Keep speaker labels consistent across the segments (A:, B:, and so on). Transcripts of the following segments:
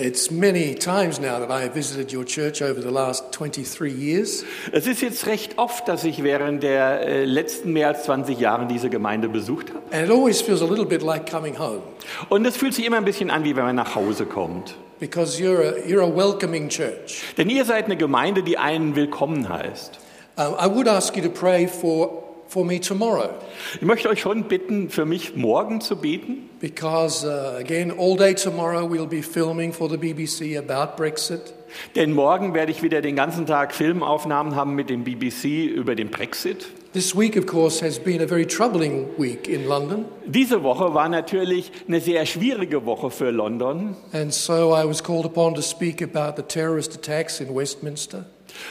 A: It's many times now that I have visited your church over the last 23 years.
B: Es ist jetzt recht oft, dass ich während der äh, letzten mehr als 20 Jahren diese Gemeinde besucht habe.
A: And it always feels a little bit like coming home
B: Und es fühlt sich immer ein bisschen an, wie wenn man nach Hause kommt.
A: because you're a, you're a welcoming church.
B: Denn ihr seid eine Gemeinde, die einen willkommen heißt.
A: Um, I would ask you to pray for, for me tomorrow
B: Ich möchte euch schon bitten, für mich morgen zu beten.
A: because, uh, again, all day tomorrow we'll be filming for the BBC about Brexit.
B: Denn morgen werde ich wieder den ganzen Tag Filmaufnahmen haben mit dem BBC über den Brexit.
A: This week, of course, has been a very troubling week in London,
B: Diese Woche war natürlich eine sehr schwierige Woche für London.
A: and so I was called upon to speak about the terrorist attacks in Westminster.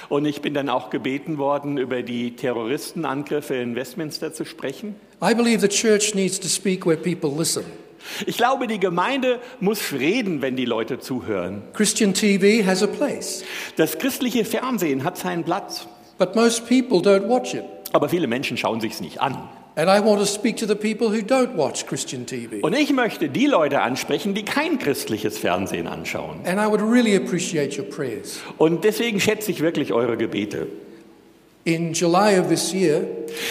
B: Und ich bin dann auch gebeten worden, über die Terroristenangriffe in Westminster zu sprechen.
A: I believe the church needs to speak where people listen.
B: Ich glaube, die Gemeinde muss reden, wenn die Leute zuhören.
A: Christian TV has a place,
B: Das christliche Fernsehen hat seinen Platz,
A: but most people don't watch it.
B: aber viele Menschen schauen sich's nicht an.
A: And I want to speak to the people who don't watch Christian TV.
B: Und ich möchte die Leute ansprechen, die kein christliches Fernsehen anschauen.
A: And I would really appreciate your prayers.
B: Und deswegen schätze ich wirklich eure Gebete.
A: In July of this year,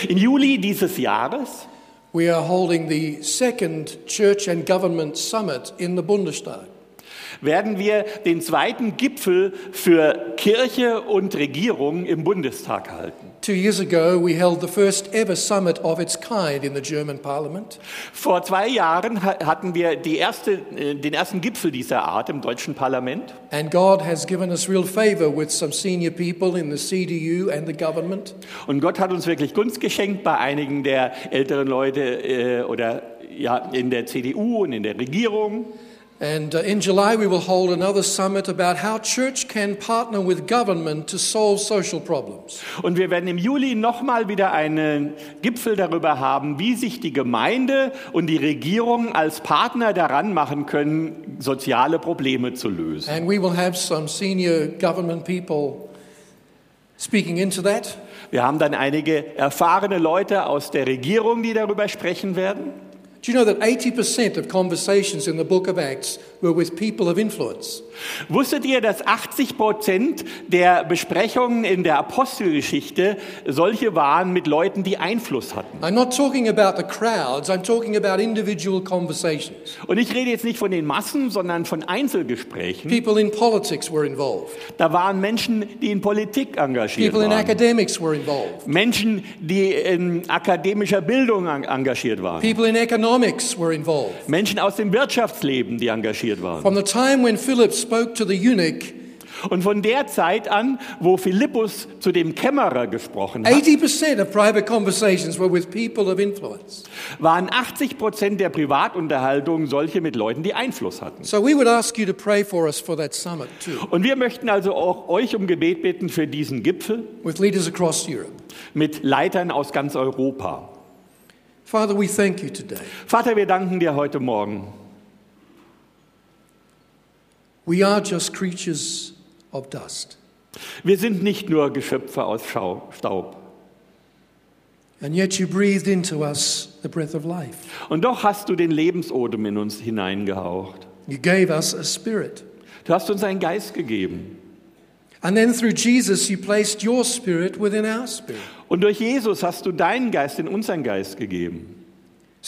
B: Im Juli dieses Jahres
A: we are holding the second Church and Government Summit in the Bundestag.
B: Werden wir den zweiten Gipfel für Kirche und Regierung im Bundestag halten.
A: Two years ago, we held the first ever summit of its kind in the German parliament.
B: Vor zwei Jahren ha- hatten wir die erste, äh, den ersten Gipfel dieser Art im deutschen Parlament.
A: And God has given us real favor with some senior people in the CDU and the government.
B: Und Gott hat uns wirklich Gunst geschenkt bei einigen der älteren Leute äh, oder ja, in der CDU und in der Regierung.
A: And uh, in July, we will hold another summit about how church can partner with government to solve social problems.
B: Und wir werden im Juli nochmal wieder einen Gipfel darüber haben, wie sich die Gemeinde und die Regierung als Partner daran machen können, soziale Probleme zu lösen.
A: And we will have some senior government people speaking into that.
B: Wir haben dann einige erfahrene Leute aus der Regierung, die darüber sprechen werden.
A: Do you know that 80% of conversations in the book of Acts were with people of influence?
B: Wusstet ihr, dass 80 Prozent der Besprechungen in der Apostelgeschichte solche waren mit Leuten, die Einfluss hatten?
A: I'm not talking about the crowds, I'm talking about individual conversations.
B: Und ich rede jetzt nicht von den Massen, sondern von Einzelgesprächen.
A: People in politics were involved,
B: Da waren Menschen, die in Politik engagiert
A: people in
B: waren.
A: academics were involved,
B: Menschen, die in akademischer Bildung en- engagiert waren.
A: people in economics were involved.
B: Menschen aus dem Wirtschaftsleben, die engagiert waren.
A: From the time when Philip spoke to the eunuch,
B: Und von der Zeit an, wo Philippus zu dem Kämmerer gesprochen hat,
A: 80% of private conversations were with people of influence.
B: waren 80 Prozent der Privatunterhaltungen solche mit Leuten, die Einfluss hatten.
A: So we would ask you to pray for us for that summit too,
B: Und wir möchten also auch euch um Gebet bitten für diesen Gipfel
A: with leaders across Europe.
B: mit Leitern aus ganz Europa.
A: Father, we thank you today.
B: Vater, wir danken dir heute Morgen.
A: We are just creatures of dust.
B: Wir sind nicht nur Geschöpfe aus Staub.
A: And yet you breathed into us the breath of life.
B: Und doch hast du den Lebensodem in uns hineingehaucht.
A: You gave us a spirit.
B: Du hast uns einen Geist gegeben.
A: And then through Jesus, you placed your spirit within our spirit
B: Und durch Jesus hast du deinen Geist in unseren Geist gegeben,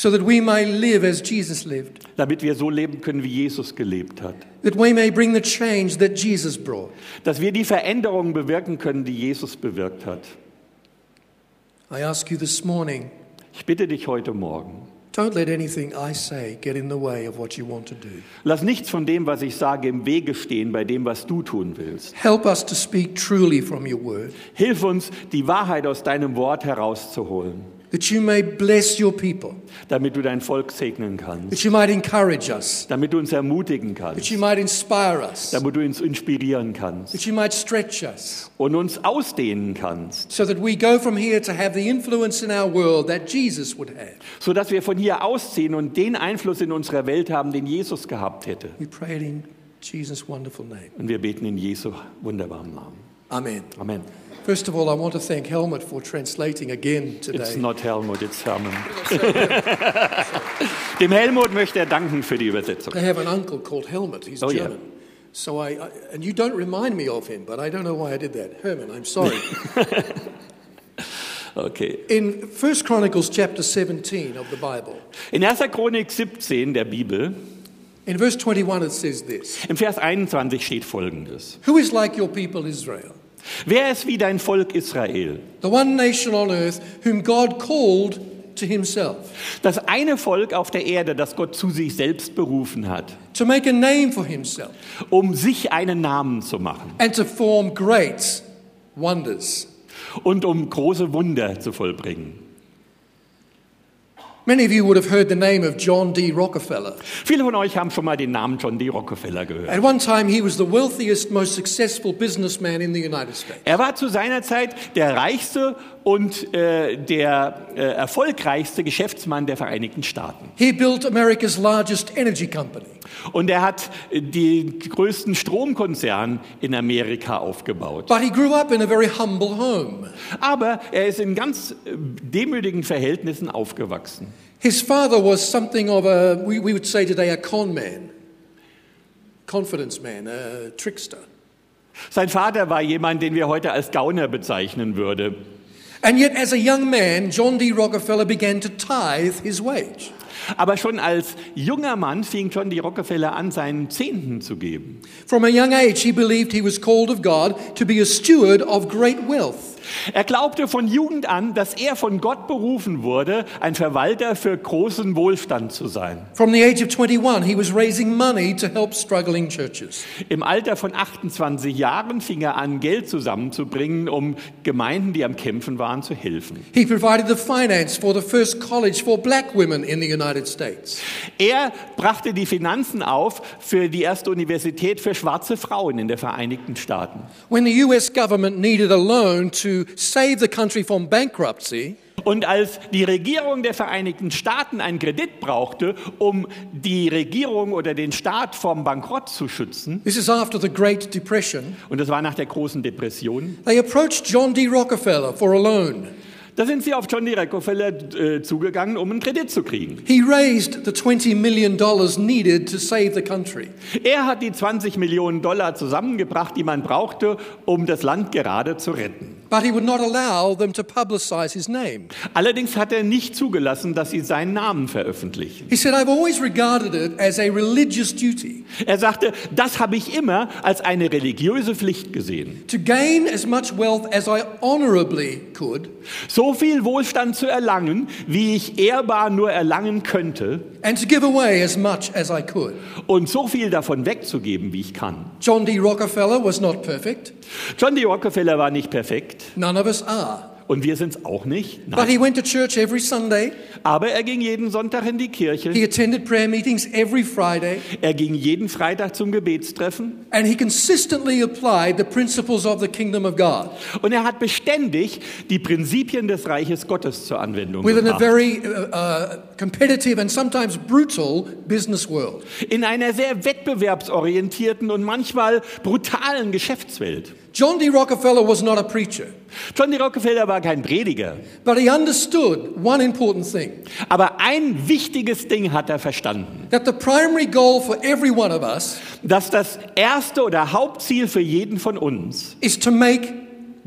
A: so that we may live as Jesus lived,
B: damit wir so leben können, wie Jesus gelebt hat.
A: that we may bring the change that Jesus brought.
B: Dass wir die Veränderungen bewirken können, die Jesus bewirkt hat.
A: I ask you this morning
B: Ich bitte dich heute Morgen,
A: don't let anything I say get in the way of what you want to do.
B: lass nichts von dem, was ich sage, im Wege stehen bei dem, was du tun willst.
A: Help us to speak truly from your word,
B: Hilf uns, die Wahrheit aus deinem Wort herauszuholen,
A: that you may bless your people,
B: damit du dein Volk segnen
A: that
B: kannst,
A: you might encourage us,
B: damit du uns ermutigen
A: that
B: kannst,
A: you might inspire us,
B: damit du uns inspirieren kannst
A: that you might stretch us,
B: und uns ausdehnen kannst,
A: so that we go from here to have the influence in our world that Jesus would have.
B: sodass wir von hier ausziehen und den Einfluss in unserer Welt haben, den Jesus gehabt hätte.
A: We pray in Jesus' wonderful name.
B: Und wir beten in Jesu wunderbaren Namen.
A: Amen.
B: Amen.
A: First of all, I want to thank Helmut for translating again
B: It's
A: today.
B: not Helmut, it's Hermann. Dem Helmut möchte er danken für die Übersetzung.
A: I have an uncle called Helmut. He's
B: Oh, yeah.
A: German. So I, I, and you don't remind me of him, but I don't know why I did that. Herman, I'm sorry.
B: Okay.
A: In 1 Chronicles chapter 17 of the Bible,
B: In 1. Chronik 17 der Bibel,
A: in verse 21 it says this
B: im Vers 21 steht folgendes.
A: Who is like your people Israel?
B: Wer ist wie dein Volk Israel?
A: The one nation on earth whom God called to himself,
B: Das eine Volk auf der Erde, das Gott zu sich selbst berufen hat,
A: to make a name for himself,
B: um sich einen Namen zu machen
A: and to form great wonders.
B: und um große Wunder zu vollbringen.
A: Many of you would have heard the name of John D. Rockefeller.
B: Viele von euch haben schon mal den Namen John D. Rockefeller gehört.
A: At one time, he was the wealthiest, most successful businessman in the United States.
B: Er war zu seiner Zeit der reichste und äh, der äh, erfolgreichste Geschäftsmann der Vereinigten Staaten.
A: He built America's largest energy company.
B: Und er hat den größten Stromkonzern in Amerika aufgebaut.
A: But he grew up in a very humble home.
B: Aber er ist in ganz äh, demütigen Verhältnissen aufgewachsen.
A: His father was something of a, we, we would say today, a con man, confidence man, a trickster.
B: Sein Vater war jemand, den wir heute als Gauner bezeichnen würden.
A: And yet, as a young man, John D. Rockefeller began to tithe his wage.
B: Aber schon als junger Mann fing John D. Rockefeller an, seinen Zehnten zu geben.
A: From a young age, he believed he was called of God to be a steward of great wealth.
B: Er glaubte von Jugend an, dass er von Gott berufen wurde, ein Verwalter für großen Wohlstand zu sein.
A: From the age of 21, he was raising money to help struggling churches.
B: Im Alter von 28 Jahren fing er an, Geld zusammenzubringen, um Gemeinden, die am Kämpfen waren, zu helfen.
A: He provided the finance for the first college for black women in the United States.
B: Er brachte die Finanzen auf für die erste Universität für schwarze Frauen in den Vereinigten Staaten.
A: When the US government needed a loan to save the country from bankruptcy,
B: Und als die Regierung der Vereinigten Staaten einen Kredit brauchte, um die Regierung oder den Staat vom Bankrott zu schützen,
A: this is after the Great Depression,
B: und das war nach der großen Depression,
A: they approached John D. Rockefeller for a loan.
B: Da sind sie auf John D. Rockefeller äh, zugegangen, um einen Kredit zu kriegen.
A: He raised the $20 million needed to save the country.
B: Er hat die 20 Millionen Dollar zusammengebracht, die man brauchte, um das Land gerade zu retten.
A: But he would not allow them to publicize his name.
B: Allerdings hat er nicht zugelassen, dass sie seinen Namen veröffentlichen.
A: He said, I've always regarded it as a religious duty
B: Er sagte, das habe ich immer als eine religiöse Pflicht gesehen.
A: to gain as much wealth as I honorably could
B: So viel Wohlstand zu erlangen, wie ich ehrbar nur erlangen könnte,
A: and to give away as much as I could.
B: und so viel davon wegzugeben, wie ich kann.
A: John D. Rockefeller was not perfect.
B: John D. Rockefeller war nicht perfekt
A: None of us are.
B: Und wir sind es auch nicht.
A: But
B: Nein.
A: he went to church every Sunday.
B: Aber er ging jeden Sonntag in die Kirche,
A: He attended prayer meetings every Friday.
B: er ging jeden Freitag zum Gebetstreffen
A: And he consistently applied the principles of the kingdom of God
B: und er hat beständig die Prinzipien des Reiches Gottes zur Anwendung
A: within a
B: gebracht.
A: very uh, uh, competitive and sometimes brutal business world.
B: In einer sehr wettbewerbsorientierten und manchmal brutalen Geschäftswelt.
A: John D. Rockefeller was not a preacher,
B: John D. Rockefeller war kein Prediger,
A: but he understood one important thing
B: aber ein wichtiges Ding hat er verstanden,
A: that the primary goal for every one of us
B: dass das erste oder Hauptziel für jeden von uns
A: is to make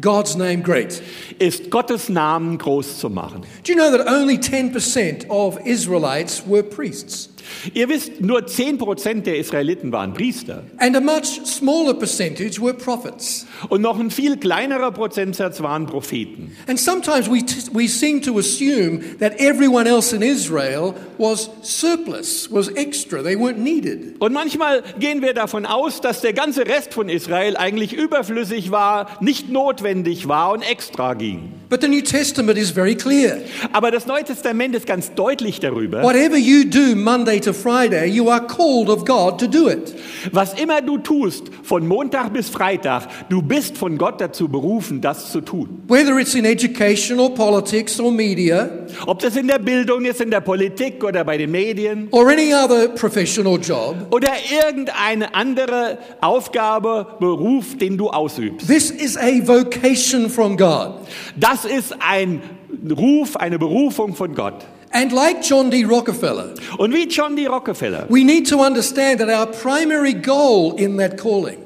A: God's name great.
B: ist, Gottes Namen groß zu machen.
A: Do you know that only 10% of Israelites were priests?
B: Ihr wisst, nur 10% der Israeliten waren Priester
A: And a much smaller percentage were prophets.
B: und noch ein viel kleinerer Prozentsatz waren Propheten.
A: And sometimes we, we seem to assume that everyone else in Israel was surplus, was extra, they weren't needed.
B: Und manchmal gehen wir davon aus, dass der ganze Rest von Israel eigentlich überflüssig war, nicht notwendig war und extra ging.
A: But the New Testament is very clear.
B: Aber das Neue Testament ist ganz deutlich darüber,
A: Whatever you do Monday to Friday, you are called of God to do it.
B: was immer du tust, von Montag bis Freitag, du bist von Gott dazu berufen, das zu tun.
A: Whether it's in education or politics or media
B: Ob das in der Bildung ist, in der Politik oder bei den Medien
A: or any other profession or job,
B: oder irgendeine andere Aufgabe, Beruf, den du ausübst.
A: this is a vocation from God.
B: Das ist ein Ruf, eine Berufung von Gott.
A: And like John D. Rockefeller,
B: Und wie John D. Rockefeller
A: we need to understand that our primary goal in that calling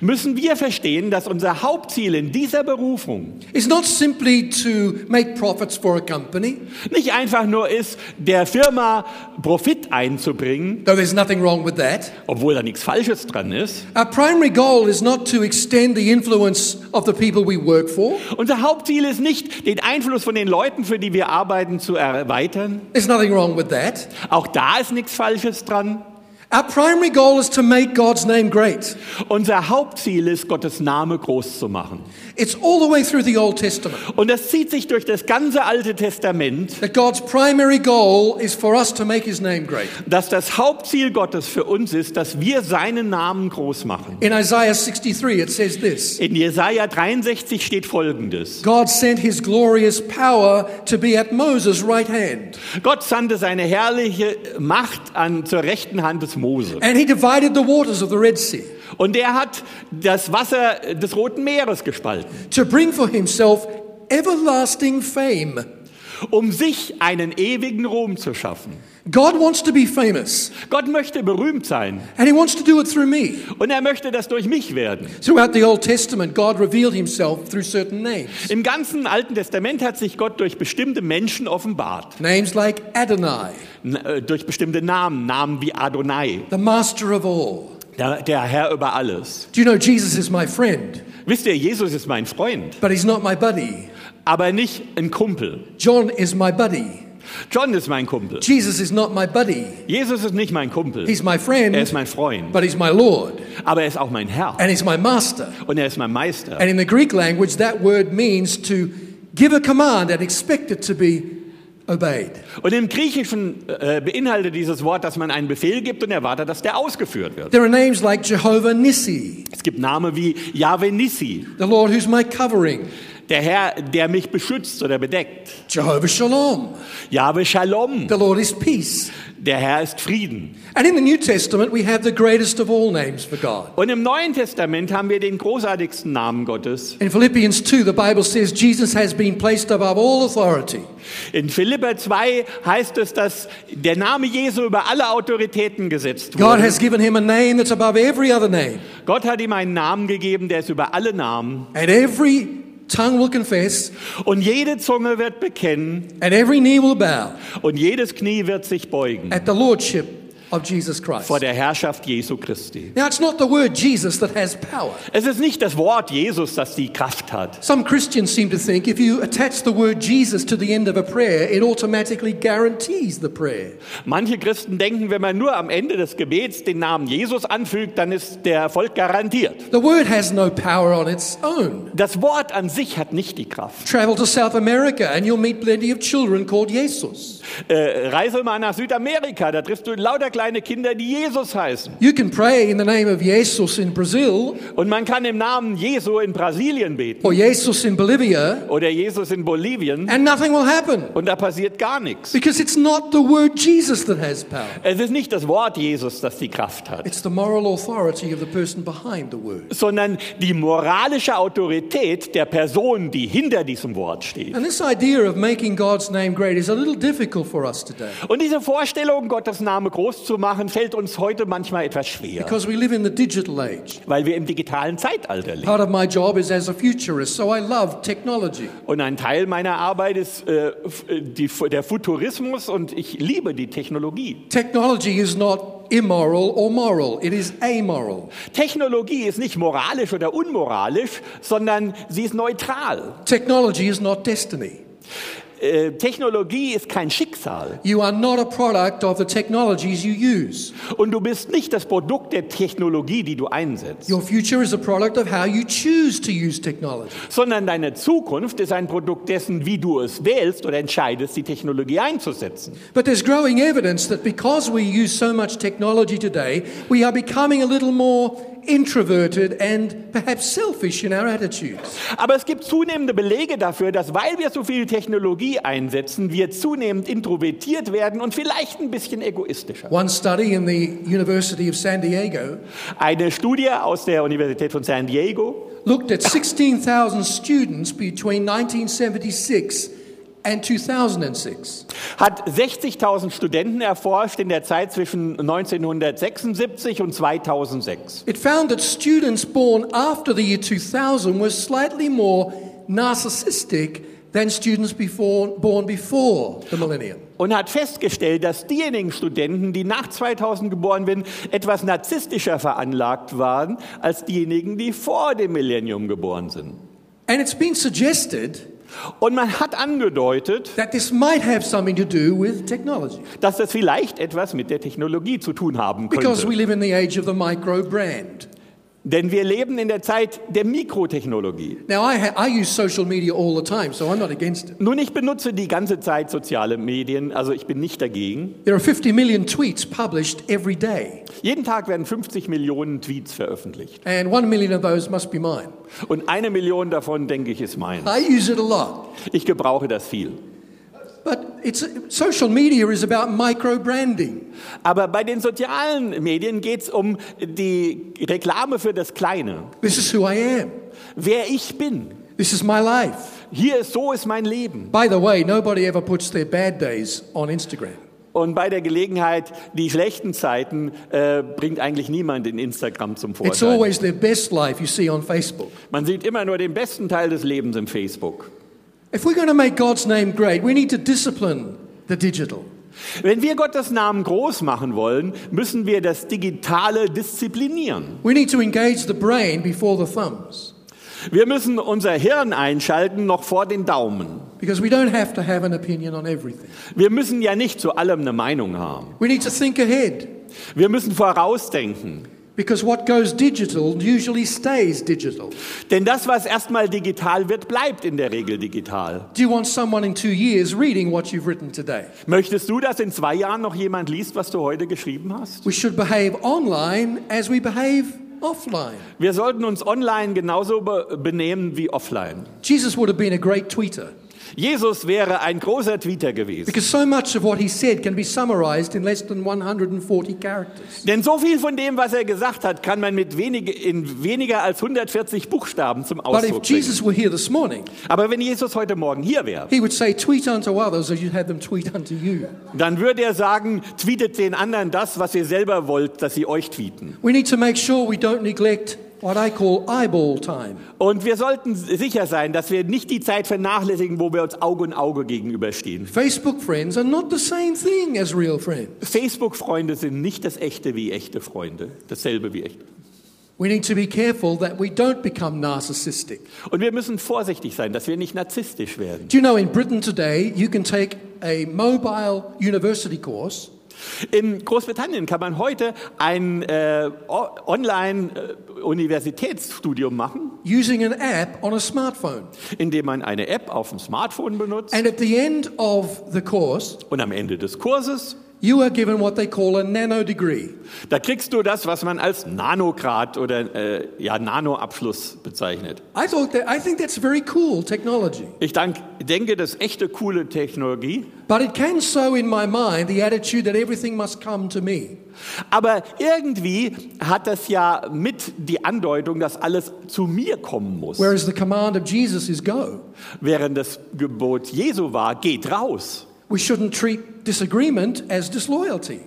B: müssen wir verstehen, dass unser Hauptziel in dieser Berufung
A: is not simply to make profits for a company,
B: nicht einfach nur ist, der Firma Profit einzubringen,
A: though there's nothing wrong with that.
B: obwohl da nichts Falsches dran ist.
A: Our primary goal is not to extend the influence of the people we work for.
B: Unser Hauptziel ist nicht, den Einfluss von den Leuten, für die wir arbeiten, zu erweitern.
A: There's nothing wrong with that.
B: Auch da ist nichts Falsches dran.
A: Our primary goal is to make God's name great.
B: Unser Hauptziel ist, Gottes Name groß zu machen.
A: It's all the way through the Old Testament
B: Und das zieht sich durch das ganze Alte Testament,
A: that God's primary goal is for us to make his name great.
B: dass das Hauptziel Gottes für uns ist, dass wir seinen Namen groß machen.
A: In Isaiah 63, it says this
B: In Jesaja 63 steht folgendes:
A: God sent his glorious power to be at Moses' right hand,
B: Gott sandte seine herrliche Macht an zur rechten Hand des Mose.
A: and he divided the waters of the Red Sea
B: Und er hat das Wasser des Roten Meeres gespalten,
A: to bring for himself everlasting fame.
B: um sich einen ewigen Ruhm zu schaffen.
A: God wants to be famous,
B: Gott möchte berühmt sein
A: and he wants to do it through me.
B: und er möchte das durch mich werden.
A: Throughout the Old Testament, God revealed himself through certain names.
B: Im ganzen Alten Testament hat sich Gott durch bestimmte Menschen offenbart,
A: Names like Adonai,
B: N äh, durch bestimmte Namen, Namen wie Adonai,
A: the master of all.
B: Der, der Herr über alles.
A: Do you know Jesus is my friend,
B: Wisst ihr, Jesus ist mein Freund,
A: but he's not my buddy?
B: aber nicht ein Kumpel.
A: John is my buddy.
B: John ist mein Kumpel.
A: Jesus is not my buddy.
B: Jesus ist nicht mein Kumpel.
A: He's my friend,
B: Er ist mein Freund,
A: but he's my Lord,
B: aber er ist auch mein Herr
A: and he's my master.
B: und er ist mein Meister.
A: And in the Greek language, that word means to give a command and expect it to be obeyed.
B: Und im Griechischen äh, beinhaltet dieses Wort, dass man einen Befehl gibt und erwartet, dass der ausgeführt wird.
A: There are names like Jehovah Nissi,
B: Es gibt Namen wie Yahweh Nissi,
A: the Lord who's my covering,
B: der Herr, der mich beschützt oder bedeckt.
A: Jehovah Shalom,
B: Yahweh Shalom,
A: the Lord is peace.
B: der Herr ist Frieden.
A: And in the New Testament, we have the greatest of all names for God.
B: Und im Neuen Testament haben wir den großartigsten Namen Gottes.
A: In Philippians 2, the Bible says Jesus has been placed above all authority.
B: In Philipper 2 heißt es, dass der Name Jesu über alle Autoritäten gesetzt
A: God
B: wurde.
A: has given him a name that's above every other name,
B: Gott hat ihm einen Namen gegeben, der ist über alle Namen.
A: and every tongue will confess,
B: Und jede Zunge wird bekennen.
A: and every knee will bow.
B: Und jedes Knie wird sich beugen.
A: At the lordship of Jesus Christ.
B: vor der Herrschaft Jesu Christi.
A: Now, it's not the word Jesus that has power.
B: Es ist nicht das Wort Jesus, das die Kraft hat.
A: Some Christians seem to think if you attach the word Jesus to the end of a prayer, it automatically guarantees the prayer.
B: Manche Christen denken, wenn man nur am Ende des Gebets den Namen Jesus anfügt, dann ist der Erfolg garantiert.
A: The word has no power on its own.
B: Das Wort an sich hat nicht die Kraft.
A: Travel to South America and you'll meet plenty of children called Jesus.
B: Äh, reise mal nach Südamerika, da triffst du lauter kleine Kinder, die Jesus heißen.
A: You can pray in the name of Jesus in Brazil
B: Und man kann im Namen Jesu in Brasilien beten
A: or Jesus in Bolivia,
B: oder Jesus in Bolivien
A: and nothing will happen
B: und da passiert gar nichts.
A: because it's not the word Jesus that has power.
B: Es ist nicht das Wort Jesus, das die Kraft hat,
A: It's the moral authority of the person behind the word.
B: sondern die moralische Autorität der Person, die hinter diesem Wort steht.
A: And this idea of making God's name great is a little difficult for us today
B: Und diese Vorstellung, Gottes Name groß zu machen, fällt uns heute manchmal etwas schwer,
A: because we live in the digital age.
B: weil wir im digitalen Zeitalter leben.
A: Part of my job is as a futurist, so I love technology.
B: Und ein Teil meiner Arbeit ist äh, äh, die, der Futurismus und ich liebe die Technologie.
A: Technology is not immoral or moral, it is amoral.
B: Technologie ist nicht moralisch oder unmoralisch, sondern sie ist neutral.
A: Technology is not destiny.
B: Äh, Technologie ist kein Schicksal.
A: You are not a product of the technologies you use.
B: Und du bist nicht das Produkt der Technologie, die du einsetzt,
A: Your future is a product of how you choose to use technology.
B: sondern deine Zukunft ist ein Produkt dessen, wie du es wählst oder entscheidest, die Technologie einzusetzen.
A: But there's growing evidence that because we use so much technology today, we are becoming a little more introverted and perhaps selfish in our attitudes.
B: Aber es gibt zunehmende Belege dafür, dass weil wir so viel Technologie einsetzen, wir zunehmend introvertiert werden und vielleicht ein bisschen egoistischer.
A: One study in the University of San Diego
B: Eine Studie aus der Universität von San Diego
A: looked at 16,000 students between 1976 and 2006.
B: hat 60.000 Studenten erforscht in der Zeit zwischen 1976 und 2006.
A: It found that students born after the year 2000 were slightly more narcissistic than students before, born before the millennium.
B: Und hat festgestellt, dass diejenigen Studenten, die nach 2000 geboren sind, etwas narzisstischer veranlagt waren als diejenigen, die vor dem Millennium geboren sind.
A: And it's been suggested
B: Und man hat angedeutet,
A: that this might have something to do with technology
B: dass das vielleicht etwas mit der Technologie zu tun haben
A: because we
B: könnte.
A: live in the age of the micro brand.
B: Denn wir leben in der Zeit der Mikrotechnologie.
A: Now, I, ha- I use social media all the time, so I'm not against it.
B: Nun, ich benutze die ganze Zeit soziale Medien, also ich bin nicht dagegen.
A: There are 50 million tweets published every day,
B: Jeden Tag werden 50 Millionen Tweets veröffentlicht.
A: and one million of those must be mine.
B: Und eine Million davon, denke ich, ist mein.
A: I use it a lot.
B: Ich gebrauche das viel. Aber bei den sozialen Medien geht es um die Reklame für das Kleine.
A: This is who I am.
B: Wer ich bin.
A: This is my life.
B: Hier ist, so ist mein Leben.
A: By the way, nobody ever puts their bad days on Instagram.
B: Und bei der Gelegenheit, die schlechten Zeiten, äh, bringt eigentlich niemand in Instagram zum
A: It's
B: Vorteil.
A: always their best life you see on Facebook.
B: Man sieht immer nur den besten Teil des Lebens im Facebook.
A: If we're going to make God's name great, we need to discipline the digital.
B: Wenn wir Gottes Namen groß machen wollen, müssen wir das Digitale disziplinieren.
A: We need to engage the brain before the thumbs
B: Wir müssen unser Hirn einschalten noch vor den Daumen.
A: because we don't have to have an opinion on everything.
B: Wir müssen ja nicht zu allem eine Meinung haben.
A: We need to think ahead
B: Wir müssen vorausdenken.
A: Because what goes digital usually stays digital.
B: Denn das, was erstmal digital wird, bleibt in der Regel digital.
A: Do you want someone in two years reading what you've written today?
B: Möchtest du, dass in zwei Jahren noch jemand liest, was du heute geschrieben hast?
A: We should behave online as we behave offline.
B: Wir sollten uns online genauso be benehmen wie offline.
A: Jesus would have been a great tweeter
B: Jesus wäre ein großer Tweeter gewesen.
A: because so much of what he said can be summarized in less than 140 characters.
B: Denn so viel von dem, was er gesagt hat, kann man mit wenige, in weniger als 140 Buchstaben zum
A: But if
B: Ausdruck bringen.
A: Jesus were here this morning,
B: Aber wenn Jesus heute Morgen hier wäre,
A: he would say, Tweet unto others as you'd have them tweet unto you.
B: dann würde er sagen, tweetet den anderen das, was ihr selber wollt, dass sie euch tweeten.
A: We need to make sure we don't neglect what I call eyeball time.
B: Und wir sollten sicher sein, dass wir nicht die Zeit vernachlässigen, wo wir uns Auge in Auge gegenüberstehen.
A: Facebook friends are not the same thing as real friends.
B: Facebook-Freunde sind nicht das echte wie echte Freunde, dasselbe wie echte.
A: We need to be careful that we don't become narcissistic.
B: Und wir müssen vorsichtig sein, dass wir nicht narzisstisch werden.
A: Do you know in Britain today you can take a mobile university course
B: In Großbritannien kann man heute ein äh, Online-Universitätsstudium machen,
A: using an app on a smartphone.
B: indem man eine App auf dem Smartphone benutzt
A: And at the end of the course,
B: und am Ende des Kurses,
A: you are given what they call a nano degree.
B: da kriegst du das, was man als Nanograd oder äh, ja, Nanoabschluss bezeichnet.
A: I thought that I think that's very cool technology.
B: Ich dank, denke, das ist echte coole Technologie.
A: But it can sow in my mind the attitude that everything must come to me.
B: Aber irgendwie hat das ja mit die Andeutung, dass alles zu mir kommen muss.
A: Whereas the command of Jesus is go.
B: Während das Gebot Jesu war, geht raus.
A: We shouldn't treat disagreement as disloyalty.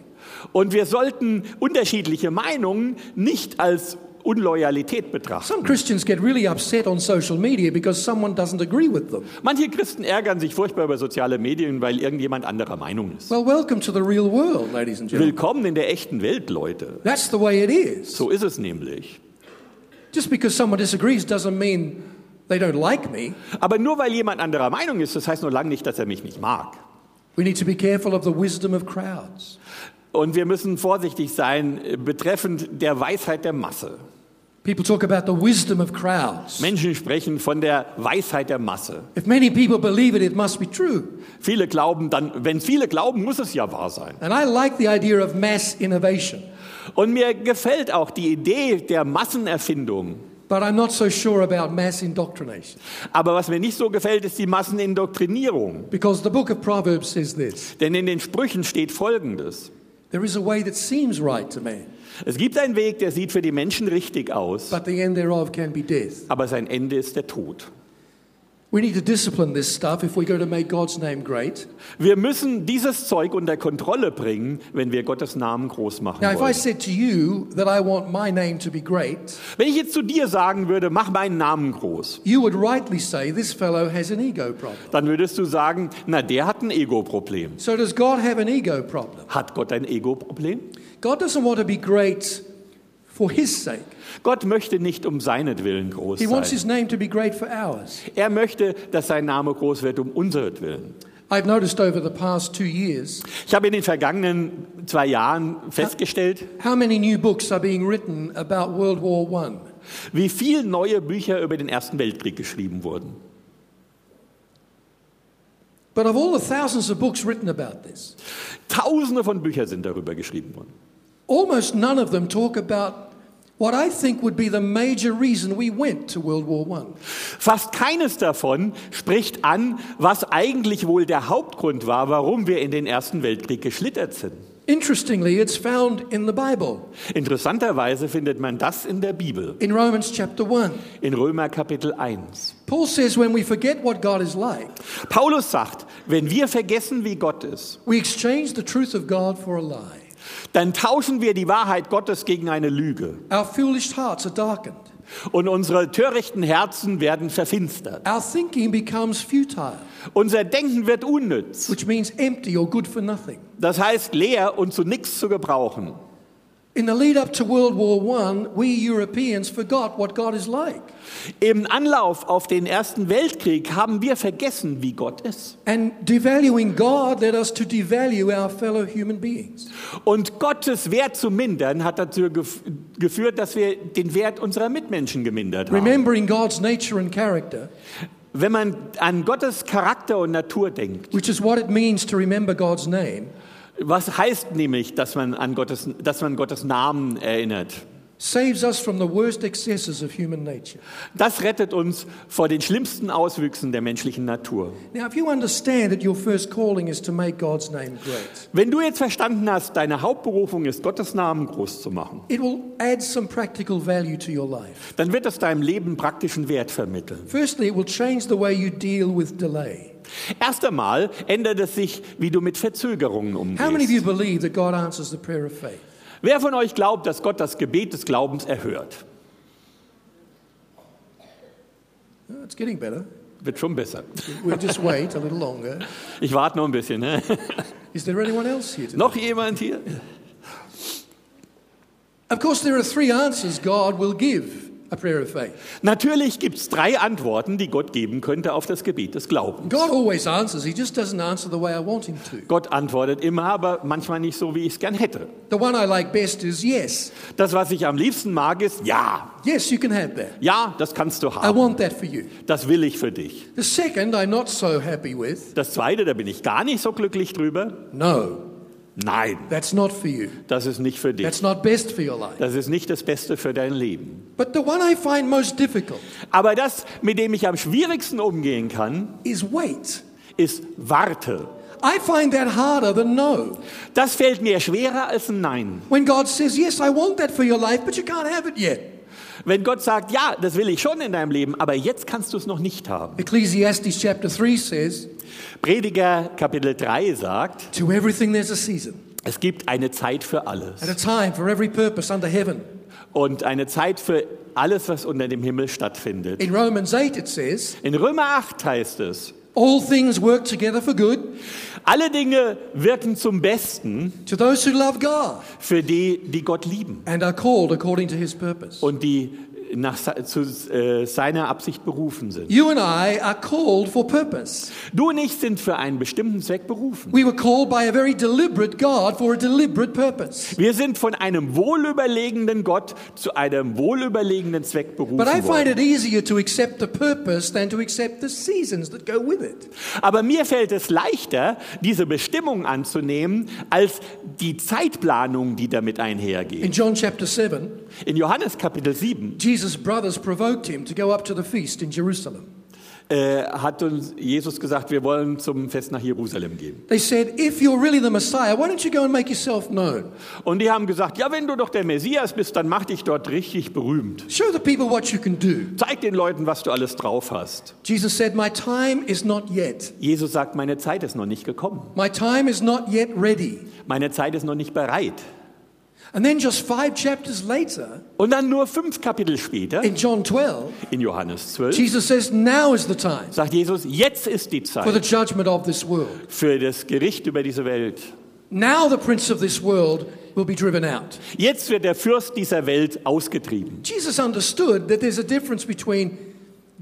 B: Und wir sollten unterschiedliche Meinungen nicht als Unloyalität betrachten.
A: Some Christians get really upset on social media because someone doesn't agree with them.
B: Manche Christen ärgern sich furchtbar über soziale Medien, weil irgendjemand anderer Meinung ist.
A: Well, welcome to the real world, ladies and gentlemen.
B: Willkommen in der echten Welt, Leute.
A: That's the way it is.
B: So ist es nämlich.
A: Just because someone disagrees doesn't mean they don't like me.
B: Aber nur weil jemand anderer Meinung ist, das heißt nur lange nicht, dass er mich nicht mag.
A: We need to be careful of the wisdom of crowds.
B: Und wir müssen vorsichtig sein äh, betreffend der Weisheit der Masse.
A: People talk about the wisdom of crowds.
B: Menschen sprechen von der Weisheit der Masse.
A: If many people believe it, it must be true.
B: Viele glauben dann, wenn viele glauben, muss es ja wahr sein.
A: And I like the idea of mass innovation,
B: Und mir gefällt auch die Idee der Massenerfindung.
A: But I'm not so sure about mass indoctrination.
B: Aber was mir nicht so gefällt, ist die Massenindoktrinierung.
A: Because the book of Proverbs says this
B: Denn in den Sprüchen steht Folgendes.
A: There is a way that seems right
B: Es gibt einen Weg, der sieht für die Menschen richtig aus,
A: but the end thereof can be death.
B: aber sein Ende ist der Tod. Wir müssen dieses Zeug unter Kontrolle bringen, wenn wir Gottes Namen groß machen
A: Now, if I
B: wollen.
A: said to you that I want my name to be great,
B: Wenn ich jetzt zu dir sagen würde, mach meinen Namen groß,
A: you would rightly say this fellow has an ego problem.
B: dann würdest du sagen, na, der hat ein Ego-Problem.
A: So, does God have an ego problem?
B: Hat Gott ein Ego-Problem?
A: God doesn't want to be great for his sake,
B: Gott möchte nicht um seinetwillen groß
A: he wants
B: sein.
A: his name to be great for ours.
B: Er möchte, dass sein Name groß wird um unseretwillen.
A: I've noticed over the past two years
B: Ich habe in den vergangenen zwei Jahren festgestellt,
A: how many new books are being written about World War I.
B: wie viele neue Bücher über den Ersten Weltkrieg geschrieben wurden.
A: But of all the thousands of books written about this,
B: Tausende von Büchern sind darüber geschrieben worden.
A: Almost none of them talk about what I think would be the major reason we went to World War I.
B: Fast keines davon spricht an, was eigentlich wohl der Hauptgrund war, warum wir in den Ersten Weltkrieg geschlittert sind.
A: Interestingly, it's found in the Bible,
B: Interessanterweise findet man das in der Bibel,
A: in Romans chapter 1.
B: in Römer Kapitel 1.
A: Paul says when we forget what God is like,
B: Paulus sagt, wenn wir vergessen, wie Gott ist,
A: we exchange the truth of God for a lie.
B: Dann tauschen wir die Wahrheit Gottes gegen eine Lüge.
A: Our foolish hearts are darkened.
B: Und unsere törichten Herzen werden verfinstert.
A: Our thinking becomes futile,
B: Unser Denken wird unnütz.
A: which means empty or good for nothing.
B: Das heißt leer und zu nichts zu gebrauchen.
A: In the lead up to World War I, we Europeans forgot what God is like.
B: Im Anlauf auf den Ersten Weltkrieg haben wir vergessen, wie Gott ist.
A: And devaluing God led us to devalue our fellow human beings.
B: Und Gottes Wert zu mindern hat dazu gef geführt, dass wir den Wert unserer Mitmenschen gemindert haben.
A: Remembering God's nature and character,
B: Wenn man an Gottes Charakter und Natur denkt,
A: which is what it means to remember God's name,
B: was heißt nämlich, dass man an Gottes, dass man Gottes Namen erinnert?
A: saves us from the worst excesses of human nature.
B: Das rettet uns vor den schlimmsten Auswüchsen der menschlichen Natur.
A: Now, if you understand that your first calling is to make God's name great,
B: Wenn du jetzt verstanden hast, deine Hauptberufung ist, Gottes Namen groß zu machen,
A: it will add some practical value to your life.
B: dann wird es deinem Leben praktischen Wert vermitteln.
A: Firstly, it will change the way you deal with delay.
B: Erst einmal ändert es sich, wie du mit Verzögerungen
A: How many of you
B: umgehst.
A: believe that God answers the prayer of faith?
B: Wer von euch glaubt, dass Gott das Gebet des Glaubens erhört?
A: Oh, it's getting better.
B: Wird schon besser.
A: We'll just wait a little longer.
B: Ich warte noch ein bisschen. Ne?
A: Is there anyone else here today?
B: Noch jemand hier?
A: Of course, there are three answers God will give a prayer of faith.
B: Natürlich gibt es drei Antworten, die Gott geben könnte auf das Gebet des Glaubens.
A: God always answers, He just doesn't answer the way I want Him to.
B: Gott antwortet immer, aber manchmal nicht so, wie ich es gern hätte.
A: The one I like best is yes.
B: Das, was ich am liebsten mag, ist ja.
A: Yes, you can have that.
B: Ja, das kannst du
A: I
B: haben.
A: want that for you.
B: Das will ich für dich.
A: The second I'm not so happy with.
B: Das zweite, da bin ich gar nicht so glücklich drüber.
A: No,
B: Nein,
A: that's not for you.
B: das ist nicht für dich.
A: That's not best for your life.
B: Das ist nicht das Beste für dein Leben.
A: But the one I find most difficult
B: Aber das, mit dem ich am schwierigsten umgehen kann,
A: is wait.
B: ist Warte.
A: I find that harder than no.
B: Das fällt mir schwerer als ein Nein.
A: When God says, Yes, I want that for your life, but you can't have it yet.
B: Wenn Gott sagt, ja, das will ich schon in deinem Leben, aber jetzt kannst du es noch nicht haben.
A: Ecclesiastes chapter 3 says,
B: Prediger Kapitel 3 sagt,
A: To everything there's a season,
B: es gibt eine Zeit für alles
A: and a time for every purpose under heaven.
B: und eine Zeit für alles, was unter dem Himmel stattfindet.
A: In Romans 8 it says,
B: In Römer 8 heißt es,
A: All things work together for good
B: alle Dinge wirken zum Besten
A: to those who love God
B: für die, die Gott lieben
A: and are called according to his purpose.
B: und die nach zu äh, seiner Absicht berufen sind.
A: You and I are called for purpose.
B: Du und ich sind für einen bestimmten Zweck berufen.
A: We were called by a very deliberate God for a deliberate purpose.
B: Wir sind von einem wohlüberlegenden Gott zu einem wohlüberlegenen Zweck berufen
A: But I find
B: worden.
A: it easier to accept the purpose than to accept the seasons that go with it.
B: Aber mir fällt es leichter, diese Bestimmung anzunehmen, als die Zeitplanung, die damit
A: In
B: einhergeht.
A: John chapter 7,
B: In Johannes Kapitel 7,
A: Jesus' brothers provoked him to go up to the feast in Jerusalem.
B: äh, hat uns Jesus gesagt, wir wollen zum Fest nach Jerusalem gehen.
A: They said, If you're really the Messiah, why don't you go and make yourself known?
B: Und die haben gesagt, ja, wenn du doch der Messias bist, dann mach dich dort richtig berühmt.
A: Show the people what you can do.
B: Zeig den Leuten, was du alles drauf hast.
A: Jesus said, My time is not yet.
B: Jesus sagt, meine Zeit ist noch nicht gekommen.
A: My time is not yet ready.
B: Meine Zeit ist noch nicht bereit.
A: And then just five chapters later,
B: Und dann nur fünf Kapitel später,
A: in John 12,
B: in Johannes 12,
A: Jesus says, Now is the time
B: sagt Jesus, jetzt ist die
A: for the
B: Zeit
A: judgment of this world.
B: für das Gericht über diese Welt.
A: Now the prince of this world will be driven out.
B: Jetzt wird der Fürst dieser Welt ausgetrieben.
A: Jesus understood that there's a difference between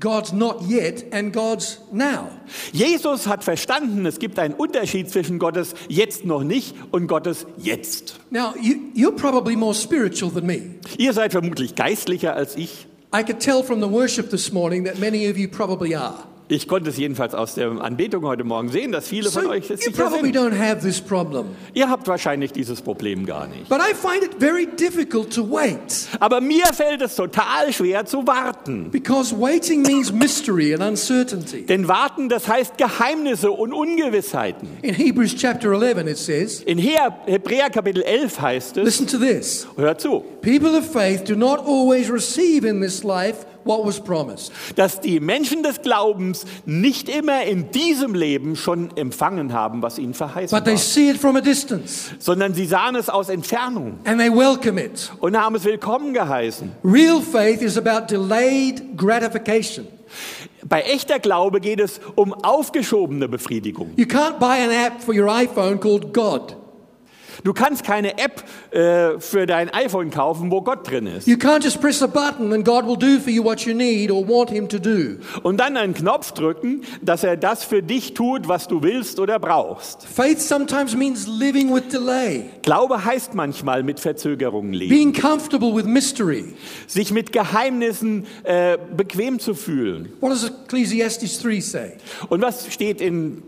A: God's not yet and God's now.
B: Jesus hat verstanden, es gibt einen Unterschied zwischen Gottes jetzt noch nicht und Gottes jetzt.
A: Now, you, you're probably more spiritual than me.
B: Ihr seid vermutlich geistlicher als ich.
A: I could tell from the worship this morning that many of you probably are.
B: Ich konnte es jedenfalls aus der Anbetung heute Morgen sehen, dass viele von
A: So
B: euch es
A: you
B: sicher sind.
A: don't have this problem.
B: Ihr habt wahrscheinlich dieses Problem gar nicht.
A: But I find it very difficult to wait
B: Aber mir fällt es total schwer zu warten.
A: because waiting means mystery and uncertainty.
B: Denn warten, das heißt Geheimnisse und Ungewissheiten.
A: In Hebrews chapter 11, it says,
B: In He- Hebräer Kapitel 11 heißt es,
A: listen to this
B: hört zu,
A: people of faith do not always receive in this life.
B: Dass die Menschen des Glaubens nicht immer in diesem Leben schon empfangen haben, was ihnen verheißen
A: But they
B: war,
A: see it from a distance
B: sondern sie sahen es aus Entfernung
A: and they welcome it.
B: und haben es willkommen geheißen.
A: Real faith is about delayed gratification.
B: Bei echter Glaube geht es um aufgeschobene Befriedigung.
A: You can't buy an app for your iPhone called God.
B: Du kannst keine App äh, für dein iPhone kaufen, wo Gott drin ist.
A: You can't just press a button and God will do for you what you need or want Him to do.
B: Und dann einen Knopf drücken, dass er das für dich tut, was du willst oder brauchst.
A: Faith sometimes means living with delay,
B: Glaube heißt manchmal mit Verzögerungen leben.
A: being comfortable with mystery.
B: Sich mit Geheimnissen äh, bequem zu fühlen.
A: What does Ecclesiastes 3 say?
B: Und was steht in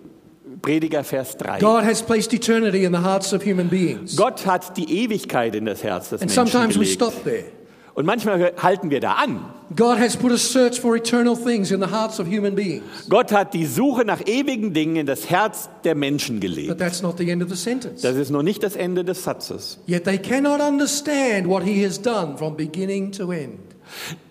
B: Prediger Vers 3?
A: God has placed eternity in the hearts of human beings.
B: Gott hat die Ewigkeit in das Herz des
A: And
B: Menschen
A: sometimes we
B: gelegt.
A: stop there.
B: Und manchmal halten wir da an.
A: God has put a search for eternal things in the hearts of human beings.
B: Gott hat die Suche nach ewigen Dingen in das Herz der Menschen gelegt.
A: But that's not the end of the sentence.
B: Das ist noch nicht das Ende des Satzes.
A: Yet they cannot understand what He has done from beginning to end.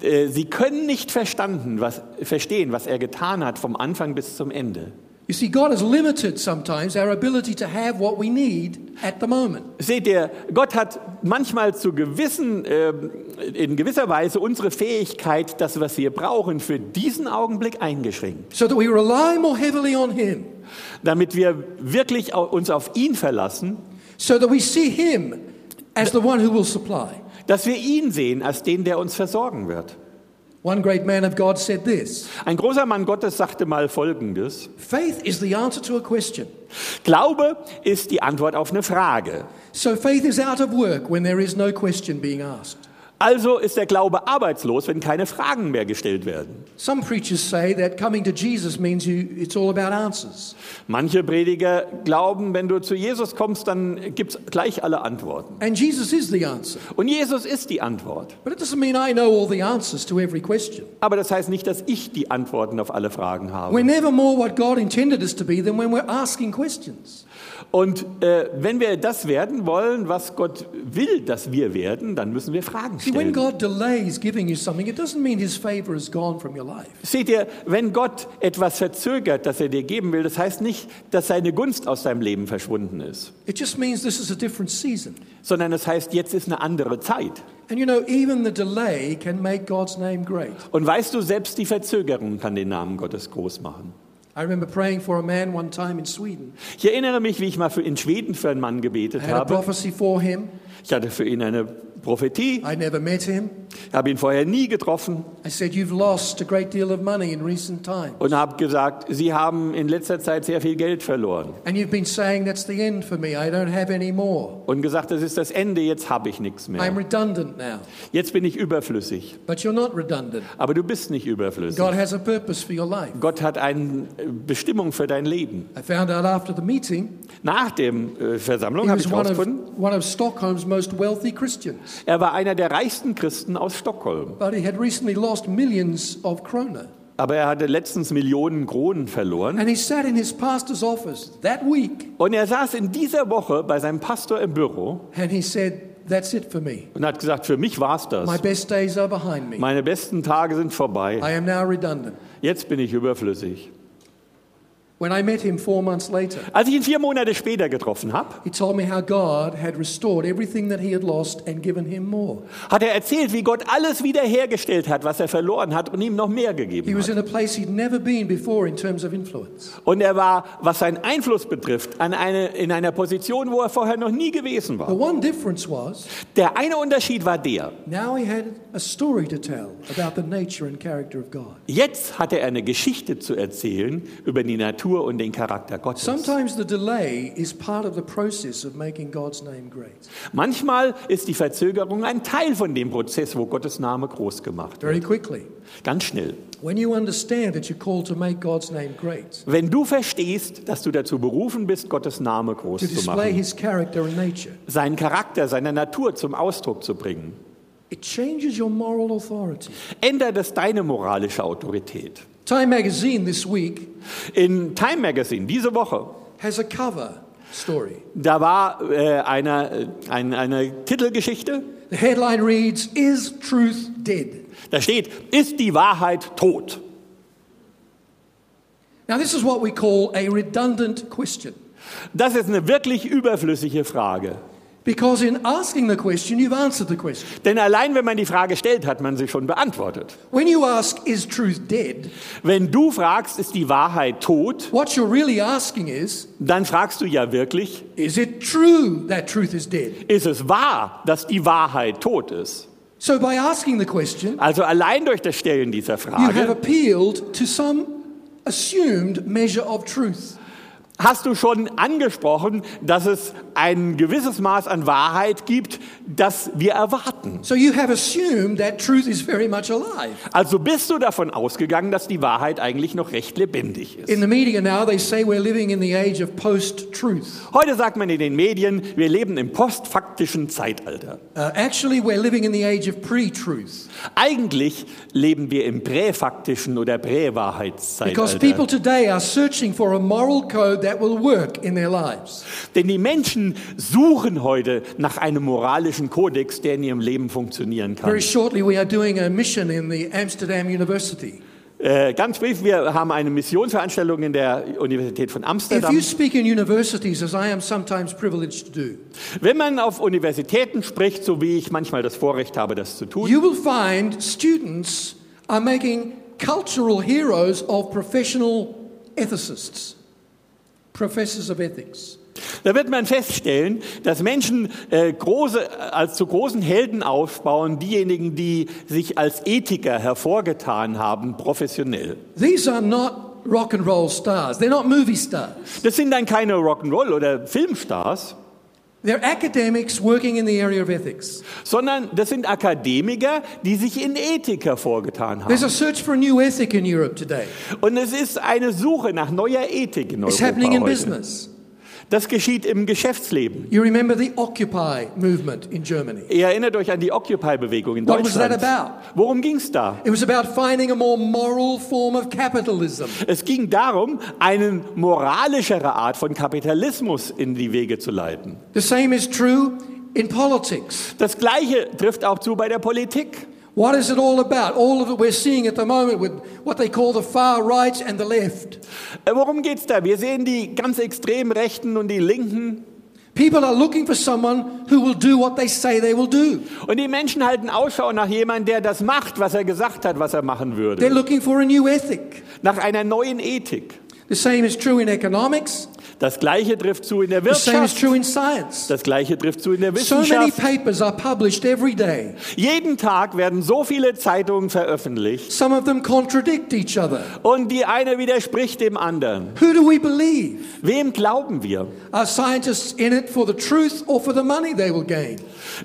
B: Äh, Sie können nicht verstanden, was, verstehen, was er getan hat vom Anfang bis zum Ende.
A: You see, God has limited sometimes our ability to have what we need at the moment.
B: Seht ihr, Gott hat manchmal zu gewissen, ähm, in gewisser Weise unsere Fähigkeit, das, was wir brauchen, für diesen Augenblick eingeschränkt,
A: so that we rely more heavily on Him,
B: damit wir wirklich uns auf ihn verlassen,
A: so that we see Him as the one who will supply.
B: dass wir ihn sehen als den, der uns versorgen wird.
A: One great man of God said this
B: Ein großer Mann Gottes sagte mal Folgendes.
A: Faith is the answer to a question.
B: Glaube ist die Antwort auf eine Frage.
A: So faith is out of work when there is no question being asked.
B: Also ist der Glaube arbeitslos, wenn keine Fragen mehr gestellt werden.
A: Some preachers say that coming to Jesus means you, it's all about answers.
B: Manche Prediger glauben, wenn du zu Jesus kommst, dann gibt's gleich alle Antworten.
A: And Jesus is the answer.
B: Und Jesus ist die Antwort.
A: But it doesn't mean I know all the answers to every question.
B: Aber das heißt nicht, dass ich die Antworten auf alle Fragen habe.
A: We're never more what God intended us to be than when we're asking questions.
B: Und äh, wenn wir das werden wollen, was Gott will, dass wir werden, dann müssen wir Fragen stellen. Seht ihr, wenn Gott etwas verzögert, das er dir geben will, das heißt nicht, dass seine Gunst aus deinem Leben verschwunden ist,
A: It just means this is a different season.
B: sondern es heißt, jetzt ist eine andere Zeit. Und weißt du, selbst die Verzögerung kann den Namen Gottes groß machen.
A: I remember praying for a man one time in Sweden.
B: Ich erinnere mich, wie ich mal für, in Schweden für einen Mann gebetet habe.
A: prophecy for him.
B: Ich hatte für ihn eine Prophetie,
A: I never met him.
B: Habe ihn vorher nie getroffen
A: I said, You've lost a great deal of money in recent times.
B: und habe gesagt, Sie haben in letzter Zeit sehr viel Geld verloren.
A: And you've been saying that's the end for me. I don't have any more.
B: Und gesagt, das ist das Ende, jetzt habe ich nichts
A: I'm
B: mehr.
A: redundant now.
B: Jetzt bin ich überflüssig.
A: But you're not redundant.
B: Aber du bist nicht überflüssig.
A: God has a purpose for your life.
B: Gott hat eine Bestimmung für dein Leben.
A: I found out after the meeting
B: Nach der äh, Versammlung habe ich herausgefunden, er war einer der reichsten Christen aus Stockholm.
A: But he had recently lost millions of krona.
B: aber er hatte letztens Millionen Kronen verloren.
A: And he sat in his pastor's office that week
B: Und er saß in dieser Woche bei seinem Pastor im Büro
A: and he said, That's it for me.
B: und hat gesagt, für mich war's
A: My
B: das.
A: best days are behind me.
B: Meine besten Tage sind vorbei.
A: I am now redundant.
B: Jetzt bin ich überflüssig.
A: When I met him four months later,
B: Als ich ihn vier Monate später getroffen habe,
A: he told me how God had restored everything that he had lost and given him more.
B: hat er erzählt, wie Gott alles wiederhergestellt hat, was er verloren hat und ihm noch mehr
A: He
B: gegeben
A: was
B: hat.
A: in a place he'd never been before in terms of influence.
B: Und er war, was seinen Einfluss betrifft, an eine, in einer Position, wo er vorher noch nie gewesen
A: The
B: war.
A: one difference was
B: Der eine Unterschied war der, jetzt hatte er eine Geschichte zu erzählen über die Natur und den Charakter Gottes.
A: Sometimes the delay is part of the process of making God's name great.
B: Manchmal ist die Verzögerung ein Teil von dem Prozess, wo Gottes Name groß gemacht wird. Ganz schnell.
A: when you understand that you're called to make God's name great,
B: Wenn du verstehst, dass du dazu berufen bist, Gottes Name groß zu machen, seinen Charakter, seine Natur zum Ausdruck zu bringen,
A: it changes your moral authority.
B: ändert es deine moralische Autorität.
A: Time magazine this week
B: In Time Magazine diese Woche,
A: has a cover story.
B: da war äh, eine, äh, ein, eine Titelgeschichte,
A: The headline reads Is Truth Dead?
B: da steht, ist die Wahrheit tot?
A: Now, this is what we call a redundant question.
B: Das ist eine wirklich überflüssige Frage.
A: Because in asking the question, you've answered the question.
B: Denn allein wenn man die Frage stellt, hat man sie schon beantwortet.
A: When you ask, Is truth dead?
B: Wenn du fragst, ist die Wahrheit tot,
A: what you're really asking is,
B: dann fragst du ja wirklich,
A: Is it true that truth is dead?
B: ist es wahr, dass die Wahrheit tot ist?
A: So, by asking the question,
B: Also allein durch das Stellen dieser
A: you have
B: Frage
A: appealed to some assumed measure of truth.
B: Hast du schon angesprochen, dass es ein gewisses Maß an Wahrheit gibt, das wir erwarten.
A: So, you have assumed that truth is very much alive.
B: Also bist du davon ausgegangen, dass die Wahrheit eigentlich noch recht lebendig ist.
A: In the media now, they say we're living in the age of post truth.
B: Heute sagt man in den Medien, wir leben im postfaktischen Zeitalter.
A: Uh, actually, we're living in the age of pre truth.
B: Eigentlich leben wir im präfaktischen oder
A: Because
B: Präwahrheitszeitalter.
A: people today are searching for a moral code that will work in their lives.
B: Denn die Menschen suchen heute nach einem moralischen Kodex, der in ihrem Leben funktionieren kann.
A: Very shortly, we are doing a mission in the Amsterdam University.
B: Äh, ganz brief, wir haben eine Missionsveranstaltung in der Universität von
A: If
B: Amsterdam.
A: you speak in universities, as I am sometimes privileged to do,
B: Wenn man auf Universitäten spricht, so wie ich manchmal das Vorrecht habe, das zu tun,
A: you will find students are making cultural heroes of professional ethicists, professors of ethics.
B: da wird man feststellen, dass Menschen äh, große, äh, als zu großen Helden aufbauen, diejenigen, die sich als Ethiker hervorgetan haben, professionell.
A: These are not rock and roll stars, they're not movie stars.
B: Das sind dann keine Rock'n'Roll oder Filmstars,
A: They're academics working in the area of ethics.
B: sondern das sind Akademiker, die sich in Ethik hervorgetan
A: There's
B: haben.
A: a search for new ethic in Europe today.
B: Und es ist eine Suche nach neuer Ethik in
A: It's
B: Europa
A: happening in
B: heute.
A: business.
B: Das geschieht im Geschäftsleben.
A: You remember the Occupy movement in Germany.
B: Ihr erinnert euch an die Occupy-Bewegung in
A: What was that
B: Deutschland.
A: about?
B: Worum ging es da?
A: It was about finding a more moral form of capitalism.
B: Es ging darum, eine moralischere Art von Kapitalismus in die Wege zu leiten.
A: The same is true in politics.
B: Das Gleiche trifft auch zu bei der Politik.
A: What is it all about? All of it we're seeing at the moment with what they call the far right and the left.
B: Äh, Worum geht's da? Wir sehen die ganz extrem Rechten und die Linken.
A: People are looking for someone who will do what they say they will do.
B: Und die Menschen halten Ausschau nach jemandem, der das macht, was er gesagt hat, was er machen
A: They're
B: würde.
A: looking for a new ethic.
B: Nach einer neuen Ethik.
A: The same is true in economics.
B: Das Gleiche trifft zu in der
A: The same is
B: Wirtschaft.
A: true in science.
B: Das Gleiche trifft zu in der
A: So many
B: Wissenschaft.
A: papers are published every day.
B: Jeden Tag werden so viele Zeitungen veröffentlicht
A: Some of them contradict each other.
B: und die eine widerspricht dem anderen.
A: Who do we believe?
B: Wem glauben wir?
A: Are scientists in it for the truth or for the money they will gain?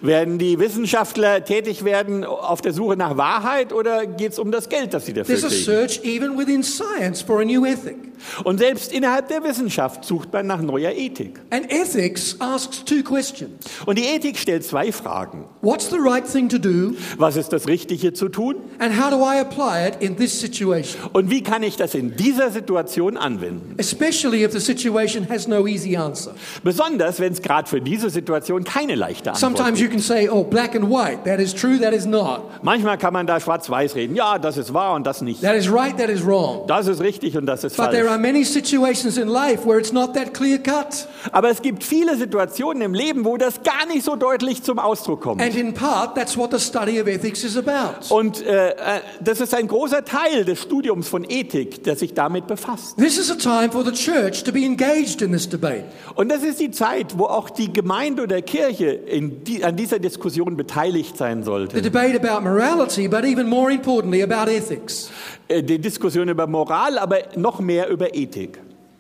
B: Werden die Wissenschaftler tätig werden auf der Suche nach Wahrheit oder geht es um das Geld, das sie dafür
A: There's a
B: kriegen?
A: search even within science for a new ethic.
B: Und selbst innerhalb der Wissenschaft sucht man nach neuer Ethik.
A: And ethics asks two questions
B: Und die Ethik stellt zwei Fragen.
A: What's the right thing to do,
B: Was ist das Richtige zu tun?
A: and how do I apply it in this situation?
B: Und wie kann ich das in dieser Situation anwenden?
A: Especially if the situation has no easy answer.
B: Besonders, wenn es gerade für diese Situation keine leichte Antwort
A: Sometimes you
B: gibt.
A: can say, oh, black and white, that is true, that is not.
B: Manchmal kann man da schwarz-weiß reden. Ja, das ist wahr und das nicht.
A: That is right, that is wrong.
B: Das ist richtig und das ist
A: But
B: falsch.
A: Many situations in life where it's not that clear cut.
B: Aber es gibt viele Situationen im Leben, wo das gar nicht so deutlich zum Ausdruck kommt.
A: And in part, that's what the study of ethics is about.
B: Und äh, das ist ein großer Teil des Studiums von Ethik, der sich damit befasst.
A: This is a time for the church to be engaged in this debate.
B: Und das ist die Zeit, wo auch die Gemeinde oder Kirche in die, an dieser Diskussion beteiligt sein
A: The
B: sollte.
A: debate about morality, but even more importantly, about ethics.
B: Äh, die Diskussion über Moral, aber noch mehr über Ethik.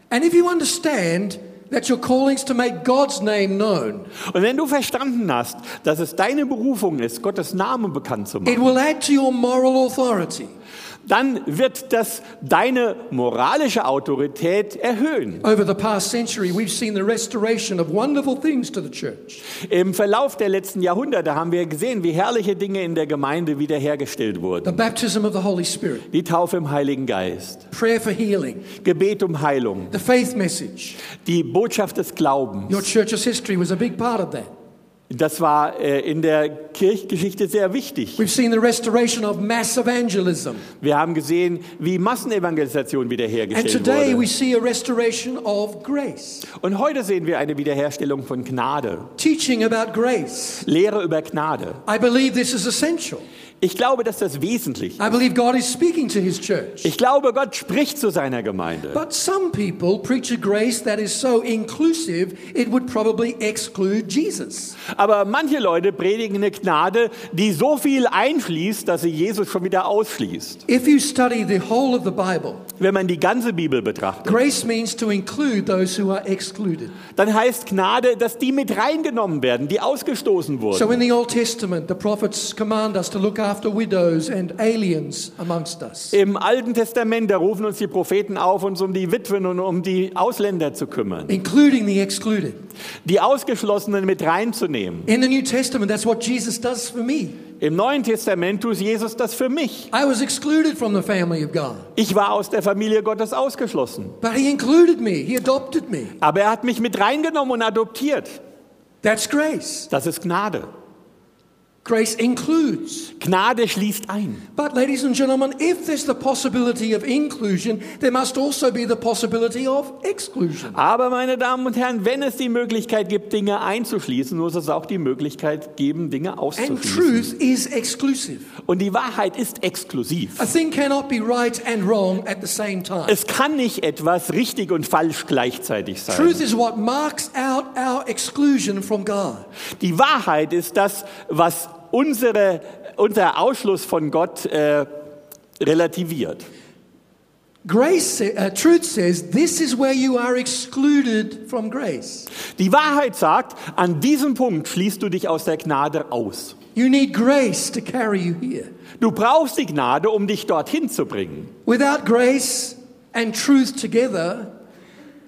A: And if you understand that your calling's to make God's name known,
B: Und wenn du verstanden hast, dass es deine Berufung ist, Gottes Namen bekannt zu
A: it
B: machen,
A: will add to your moral authority.
B: Dann wird das deine moralische Autorität erhöhen.
A: Over the past century, we've seen the restoration of wonderful things to the church.
B: Im Verlauf der letzten Jahrhunderte haben wir gesehen, wie herrliche Dinge in der Gemeinde wiederhergestellt
A: The
B: wurden.
A: baptism of the Holy Spirit,
B: Die Taufe im Heiligen Geist,
A: prayer for healing,
B: Gebet um Heilung,
A: the faith message.
B: die Botschaft des Glaubens.
A: Your church's history was a big part of that.
B: Das war äh, in der Kirchgeschichte sehr wichtig.
A: We've seen the restoration of mass evangelism.
B: Wir haben gesehen, wie Massenevangelisation
A: And
B: wiederhergestellt
A: today we
B: wurde.
A: see a restoration of grace,
B: Und heute sehen wir eine Wiederherstellung von Gnade,
A: teaching about grace.
B: Lehre über Gnade.
A: I believe this is essential.
B: Ich glaube, dass das wesentlich
A: I
B: ist.
A: believe God is speaking to his church.
B: Ich glaube, Gott spricht zu seiner Gemeinde.
A: But some people preach a grace that is so inclusive it would probably exclude Jesus.
B: Aber manche Leute predigen eine Gnade, die so viel einschließt, dass sie Jesus schon wieder ausschließt.
A: If you study the whole of the Bible,
B: Wenn man die ganze Bibel betrachtet,
A: grace means to include those who are excluded.
B: dann heißt Gnade, dass die mit reingenommen werden, die ausgestoßen
A: So
B: wurden.
A: in the Old Testament, the prophets command us to look after widows and aliens amongst us.
B: Im Alten Testament, da rufen uns die Propheten auf, uns um die Witwen und um die Ausländer zu kümmern,
A: Including the excluded.
B: die Ausgeschlossenen mit reinzunehmen.
A: In the New Testament, that's what Jesus does for me.
B: Im Neuen Testament tut Jesus das für mich.
A: I was excluded from the family of God,
B: Ich war aus der Familie Gottes ausgeschlossen.
A: but He included me, He adopted me.
B: Aber er hat mich mit reingenommen und adoptiert.
A: That's grace.
B: Das ist Gnade.
A: Grace includes.
B: Gnade schließt ein.
A: But, ladies and gentlemen, if there's the possibility of inclusion, there must also be the possibility of exclusion.
B: Aber meine Damen und Herren, wenn es die Möglichkeit gibt, Dinge einzuschließen, muss es auch die Möglichkeit geben, Dinge
A: And
B: auszuschließen.
A: truth is exclusive.
B: Und die Wahrheit ist exklusiv.
A: A thing cannot be right and wrong at the same time.
B: Es kann nicht etwas richtig und falsch gleichzeitig sein.
A: Truth is what marks out our exclusion from God.
B: Die Wahrheit ist das, was unsere, unser Ausschluss von Gott äh, relativiert.
A: Grace, uh, truth says this is where you are excluded from grace.
B: Die Wahrheit sagt, an diesem Punkt schließt du dich aus der Gnade aus.
A: You need grace to carry you here.
B: Du brauchst die Gnade, um dich dorthin zu bringen.
A: Without grace and truth together,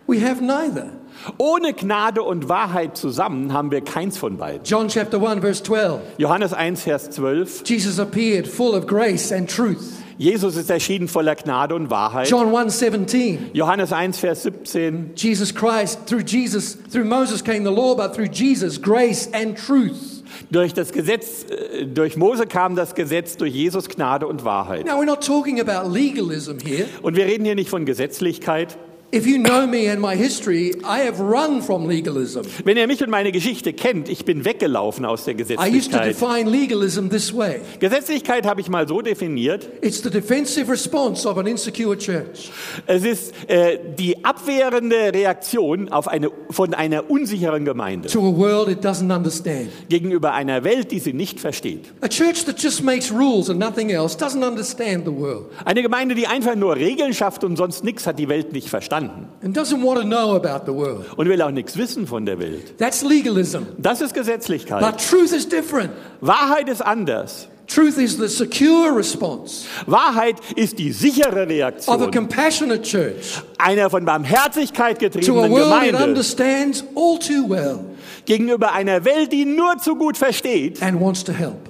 A: we have neither.
B: Ohne Gnade und Wahrheit zusammen haben wir keins von beiden.
A: John chapter 1 verse 12.
B: Johannes 1, Vers 12.
A: Jesus appeared full of grace and truth.
B: Jesus ist erschienen voller Gnade und Wahrheit.
A: John 1:17.
B: Johannes 1, Vers 17.
A: Jesus Christ through Jesus through Moses came the law but through Jesus grace and truth.
B: Durch das Gesetz, äh, durch Mose kam das Gesetz, durch Jesus Gnade und Wahrheit.
A: Now we're not talking about legalism here.
B: Und wir reden hier nicht von Gesetzlichkeit.
A: If you know me and my history, I have run from legalism.
B: Wenn ihr mich und meine Geschichte kennt, ich bin weggelaufen aus der
A: I used to
B: Gesetzlichkeit.
A: define legalism this way.
B: Gesetzlichkeit habe ich mal so definiert.
A: It's the defensive response of an insecure church.
B: Es ist äh, die abwehrende Reaktion auf eine, von einer unsicheren Gemeinde
A: to a world it doesn't understand.
B: gegenüber einer Welt, die sie nicht versteht.
A: A church that just makes rules and nothing else doesn't understand the world
B: Eine Gemeinde, die einfach nur Regeln schafft und sonst nichts, hat die Welt nicht verstanden
A: and doesn't want to know about the world.
B: und will auch nichts wissen von der Welt.
A: That's legalism.
B: Das ist Gesetzlichkeit.
A: But truth is different.
B: Wahrheit ist anders.
A: Truth is the secure response
B: Wahrheit ist die sichere
A: of a
B: Reaktion
A: compassionate church
B: einer von Barmherzigkeit
A: to a
B: getriebenen Gemeinde
A: understands all too well
B: gegenüber einer Welt, die nur zu gut versteht
A: and wants to help.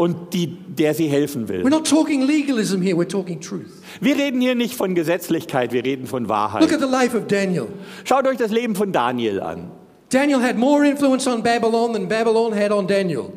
B: Und die, der sie helfen
A: We're
B: will.
A: not talking legalism here, we're talking truth.
B: Wir reden hier nicht von Gesetzlichkeit, wir reden von
A: Look
B: Wahrheit.
A: at the life of Daniel.
B: Schaut euch das Leben von Daniel an.
A: Daniel had more influence on Babylon than Babylon had on Daniel.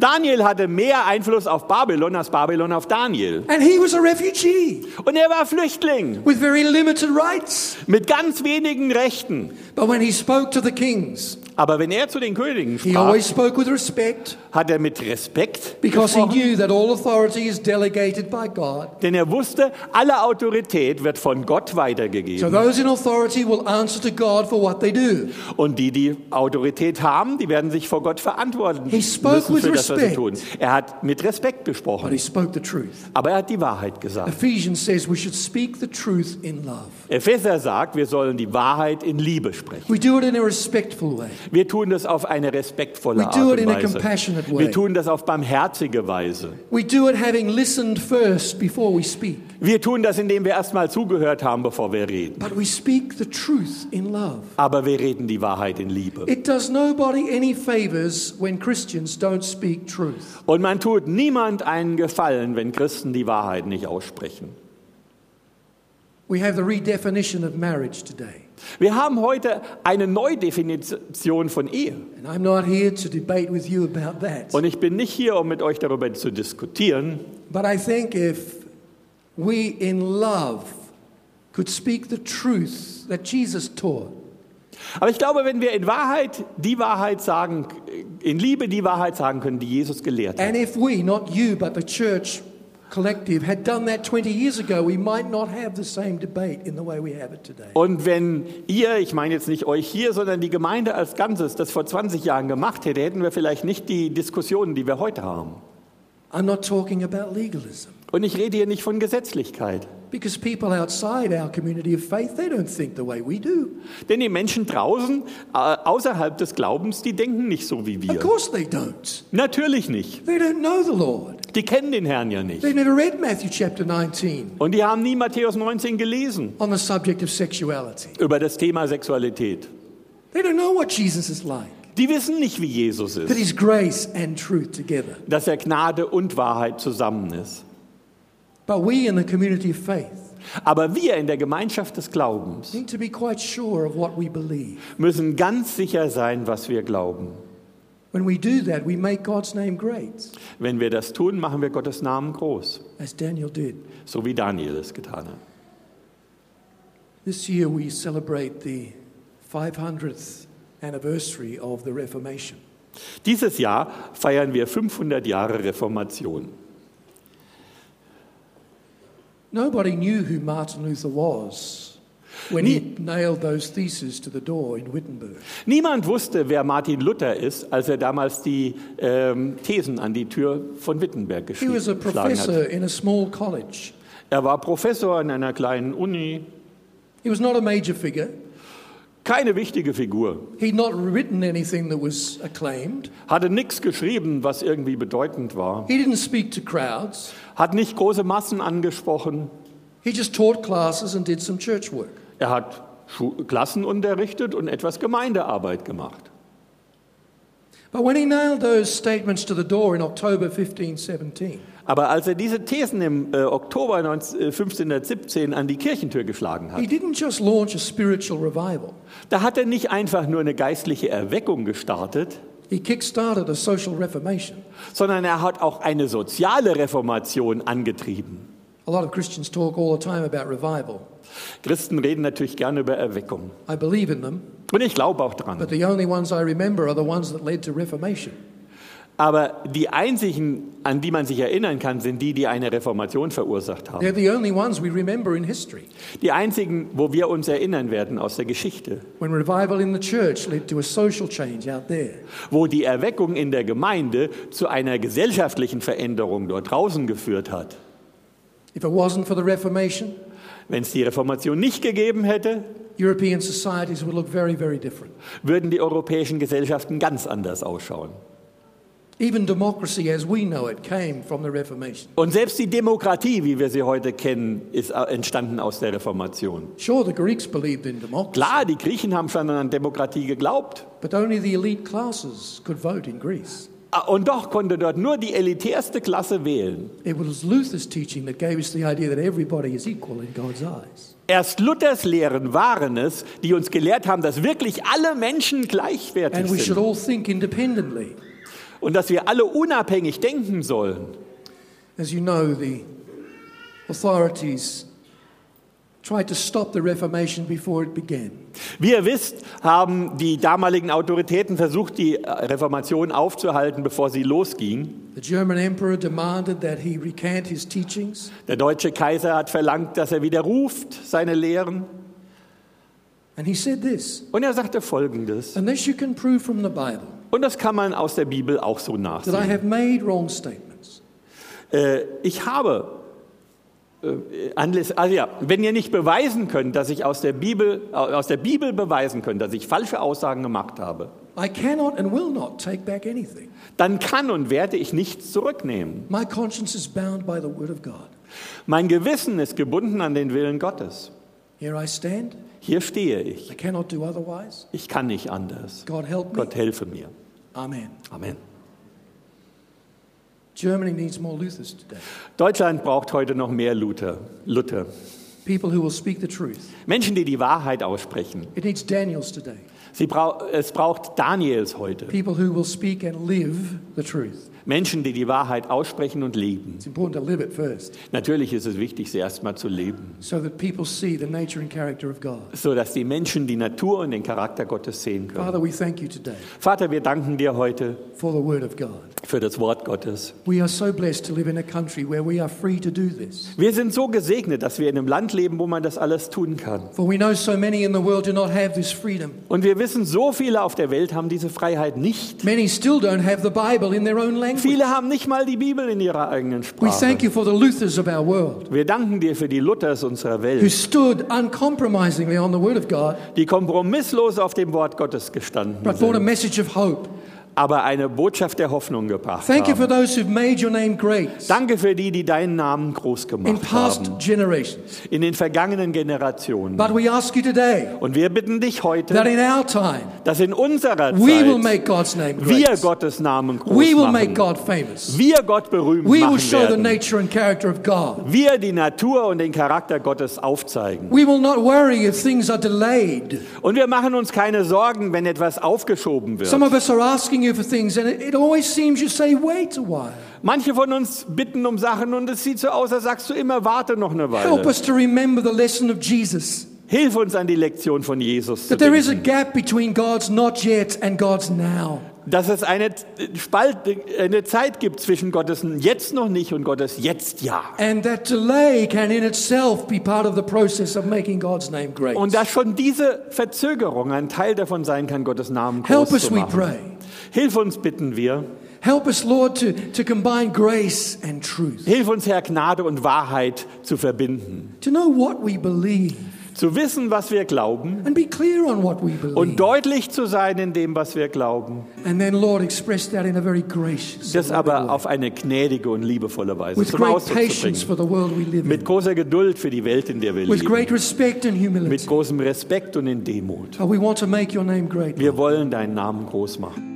B: Daniel hatte mehr Einfluss auf Babylon als Babylon auf Daniel.
A: And he was a refugee
B: Und er war Flüchtling
A: with very limited rights.
B: mit ganz wenigen Rechten.
A: But when he spoke to the kings,
B: Aber wenn er zu den Königen
A: he
B: sprach,
A: always spoke with respect
B: hat er mit Respekt
A: because he
B: gesprochen,
A: knew that all authority is delegated by God.
B: denn er wusste, alle Autorität wird von Gott
A: So
B: weitergegeben.
A: those in authority will answer to God for what they do.
B: Und die, die Autorität haben, die werden sich vor Gott verantworten
A: He spoke
B: müssen
A: with
B: für das, was sie
A: respect.
B: tun. Er hat mit Respekt
A: But
B: gesprochen,
A: he spoke the truth.
B: aber er hat die Wahrheit gesagt.
A: Ephesians says we should speak the truth in love.
B: Epheser sagt, wir sollen die Wahrheit in Liebe sprechen.
A: We do it in a respectful way.
B: Wir tun das auf eine respektvolle
A: We
B: Art
A: do
B: und
A: it in a
B: Weise. Wir tun das auf barmherzige Weise.
A: We do it having listened first before we speak.
B: Wir tun das, indem wir erstmal zugehört haben, bevor wir reden.
A: But we speak the truth in love.
B: Aber wir reden die Wahrheit in Liebe.
A: It does nobody any favors when Christians don't speak truth.
B: Und man tut niemand einen Gefallen, wenn Christen die Wahrheit nicht aussprechen.
A: We have the redefinition of marriage today.
B: Wir haben heute eine Neudefinition von Ehe.
A: And I'm not here to debate with you about that.
B: Und ich bin nicht hier, um mit euch darüber zu diskutieren.
A: But I think if we in love could speak the truth that Jesus taught,
B: Aber ich glaube, wenn wir in Wahrheit die Wahrheit sagen, in Liebe die Wahrheit sagen können, die Jesus gelehrt hat.
A: and if we, not you, but the church collective, had done that 20 years ago, we might not have the same debate in the way we have it today.
B: Und wenn ihr, ich meine jetzt nicht euch hier, sondern die Gemeinde als Ganzes das vor 20 Jahren gemacht hätte, hätten wir vielleicht nicht die Diskussionen, die wir heute haben.
A: I'm not talking about legalism.
B: Und ich rede hier nicht von Gesetzlichkeit.
A: Because people outside our community of faith, they don't think the way we do.
B: Denn die Menschen draußen, äh, außerhalb des Glaubens, die denken nicht so wie
A: Of
B: wir.
A: course they don't.
B: Natürlich nicht.
A: They don't know the Lord.
B: Die kennen den Herrn ja nicht.
A: They've never read Matthew chapter 19
B: Und die haben nie Matthäus 19 gelesen
A: on the subject of sexuality.
B: über das Thema Sexualität.
A: They don't know what Jesus is like.
B: Die wissen nicht, wie Jesus
A: That
B: ist,
A: he's grace and truth together.
B: dass er Gnade und Wahrheit zusammen ist.
A: But we in the community of faith
B: Aber wir in der Gemeinschaft des Glaubens
A: need to be quite sure of what we believe.
B: müssen ganz sicher sein, was wir glauben.
A: When we do that, we make God's name great,
B: Wenn wir das tun, machen wir Gottes Namen groß,
A: as Daniel did.
B: so wie Daniel es getan hat.
A: This year we celebrate the 500th anniversary of the Reformation.
B: Dieses Jahr feiern wir 500 Jahre Reformation.
A: Nobody knew who Martin Luther was when he nailed those theses to the door in Wittenberg.
B: Niemand wusste, wer Martin Luther ist, als er damals die ähm, Thesen an die Tür von Wittenberg geschrieben hat.
A: He was a professor in a small college.
B: Er war Professor in einer kleinen Uni,
A: He was not a major figure.
B: Keine wichtige Figur,
A: He'd not written anything that was acclaimed.
B: hatte nichts geschrieben, was irgendwie bedeutend war,
A: He didn't speak to crowds.
B: hat nicht große Massen angesprochen,
A: He just taught classes and did some church work.
B: er hat Klassen unterrichtet und etwas Gemeindearbeit gemacht.
A: But when he nailed those statements to the door in October 1517,
B: Aber als er diese Thesen im äh, Oktober 19, äh, 1517 an die Kirchentür geschlagen
A: he
B: hat,
A: didn't just launch a spiritual revival.
B: da hat er nicht einfach nur eine geistliche Erweckung gestartet,
A: He kick-started a social reformation.
B: sondern er hat auch eine soziale Reformation angetrieben.
A: A lot of Christians talk all the time about revival.
B: Christen reden natürlich gerne über Erweckung.
A: I believe in them,
B: Und ich glaube auch dran.
A: but the only ones I remember are the ones that led to reformation.
B: Aber die einzigen, an die man sich erinnern kann, sind die, die eine Reformation verursacht haben.
A: They're the only ones we remember in history.
B: Die einzigen, wo wir uns erinnern werden aus der Geschichte.
A: When revival in the church led to a social change out there.
B: Wo die Erweckung in der Gemeinde zu einer gesellschaftlichen Veränderung dort draußen geführt hat.
A: If it wasn't for the Reformation,
B: Wenn es die Reformation nicht gegeben hätte,
A: European societies would look very, very different.
B: würden die europäischen Gesellschaften ganz anders ausschauen. Und selbst die Demokratie, wie wir sie heute kennen, ist äh, entstanden aus der Reformation.
A: Sure, the Greeks believed in democracy,
B: Klar, die Griechen haben schon an Demokratie geglaubt.
A: but only the elite classes could vote in Greece.
B: Ah, Und doch konnte dort nur die elitärste Klasse wählen.
A: It was Luther's teaching that gave us the idea that everybody is equal in God's eyes.
B: Erst Luthers Lehren waren es, die uns gelehrt haben, dass wirklich alle Menschen gleichwertig
A: And we should
B: sind
A: all think independently.
B: Und dass wir alle unabhängig denken sollen.
A: As you know, the authorities tried to stop the Reformation before it began.
B: Wie ihr wisst, haben die damaligen Autoritäten versucht, die äh, Reformation aufzuhalten, bevor sie losging.
A: The German emperor demanded that he recant his teachings,
B: Der deutsche Kaiser hat verlangt, dass er widerruft seine Lehren.
A: and he said this
B: Und er sagte Folgendes.
A: Unless you can prove from the Bible
B: Und das kann man aus der Bibel auch so nachsehen. Äh, ich habe, äh, also ja, wenn ihr nicht beweisen könnt, dass ich aus der Bibel, äh, aus der Bibel beweisen könnt, dass ich falsche Aussagen gemacht habe,
A: I cannot and will not take back anything.
B: dann kann und werde ich nichts zurücknehmen.
A: My conscience is bound by the Word of God.
B: Mein Gewissen ist gebunden an den Willen Gottes.
A: Here I stand.
B: Hier stehe
A: I
B: ich.
A: cannot do otherwise.
B: Ich kann nicht anders.
A: God help me.
B: Gott helfe mir.
A: Amen.
B: Amen.
A: Germany needs more Luthers today.
B: Deutschland braucht heute noch mehr Luther. Luther.
A: People who will speak the truth.
B: Menschen, die die Wahrheit aussprechen.
A: It needs Daniels today.
B: Sie brau es braucht Daniels heute.
A: People who will speak and live the truth.
B: Menschen, die die Wahrheit aussprechen und leben.
A: It's important to live it first
B: Natürlich ist es wichtig, sie erstmal zu leben,
A: so that people see the nature and character of God.
B: so dass die Menschen die Natur und den Charakter Gottes sehen können.
A: Father, we thank you today
B: Vater, wir danken dir heute
A: for the Word of God.
B: für das Wort Gottes. Wir sind so gesegnet, dass wir in einem Land leben, wo man das alles tun kann. Und wir wissen, so viele auf der Welt haben diese Freiheit nicht.
A: Many still don't have the Bible in their own language.
B: Viele haben nicht mal die Bibel in ihrer eigenen
A: We thank
B: Sprache.
A: you for the Luthers of our world
B: Wir danken dir für die Luthers unserer
A: who
B: Welt,
A: stood uncompromisingly on the Word of God
B: die kompromisslos auf dem Wort Gottes gestanden
A: but brought a message of hope.
B: Aber eine Botschaft der Hoffnung gebracht
A: Thank you for
B: haben.
A: those who've made your name great
B: Danke für die, die deinen Namen groß
A: in
B: gemacht
A: past
B: haben,
A: generations.
B: in den vergangenen Generationen.
A: But we ask you today
B: Und wir bitten dich
A: that
B: heute,
A: in our time
B: dass in unserer
A: we will
B: Zeit
A: make God's name
B: wir
A: great.
B: Gottes Namen groß
A: We will make
B: machen.
A: God famous.
B: Wir Gott berühmt
A: We will
B: machen
A: show the
B: werden.
A: nature and character of God.
B: Wir die Natur und den Charakter Gottes aufzeigen.
A: We will not worry if things are delayed.
B: Und wir machen uns keine Sorgen, wenn etwas aufgeschoben wird.
A: Some of us are asking you for things, and it, always seems you say, wait a while.
B: Manche von uns bitten um Sachen und es sieht so aus, als sagst du immer, warte noch eine
A: Help
B: Weile.
A: us to remember the lesson of Jesus
B: Hilf uns an die Lektion von Jesus zu
A: that there is a gap between God's not yet and God's now.
B: Dass es eine, Spalt, eine Zeit gibt zwischen Gottes Jetzt noch nicht und Gottes Jetzt ja.
A: And that delay can in itself be part of the process of making God's name great.
B: Und dass schon diese Verzögerung ein Teil davon sein kann, Gottes Namen
A: Help
B: groß
A: us,
B: zu
A: we
B: machen.
A: pray.
B: Hilf uns, bitten wir.
A: Help us, Lord, to, to combine grace and truth,
B: Hilf uns, Herr, Gnade und Wahrheit zu verbinden.
A: to know what we believe
B: Zu wissen, was wir glauben
A: and be clear on what we
B: und
A: believe.
B: deutlich zu sein in dem, was wir glauben.
A: And then, Lord, express that in a very gracious,
B: Das aber
A: way.
B: auf eine gnädige und liebevolle Weise
A: with
B: zum
A: great
B: Ausdruck zu
A: patience for the world we live
B: Mit
A: in,
B: großer Geduld für die Welt, in der wir
A: with
B: leben.
A: great respect and
B: Mit
A: humility.
B: großem Respekt und in Demut.
A: Oh, we want to make your name great.
B: Wir wollen deinen Namen groß machen.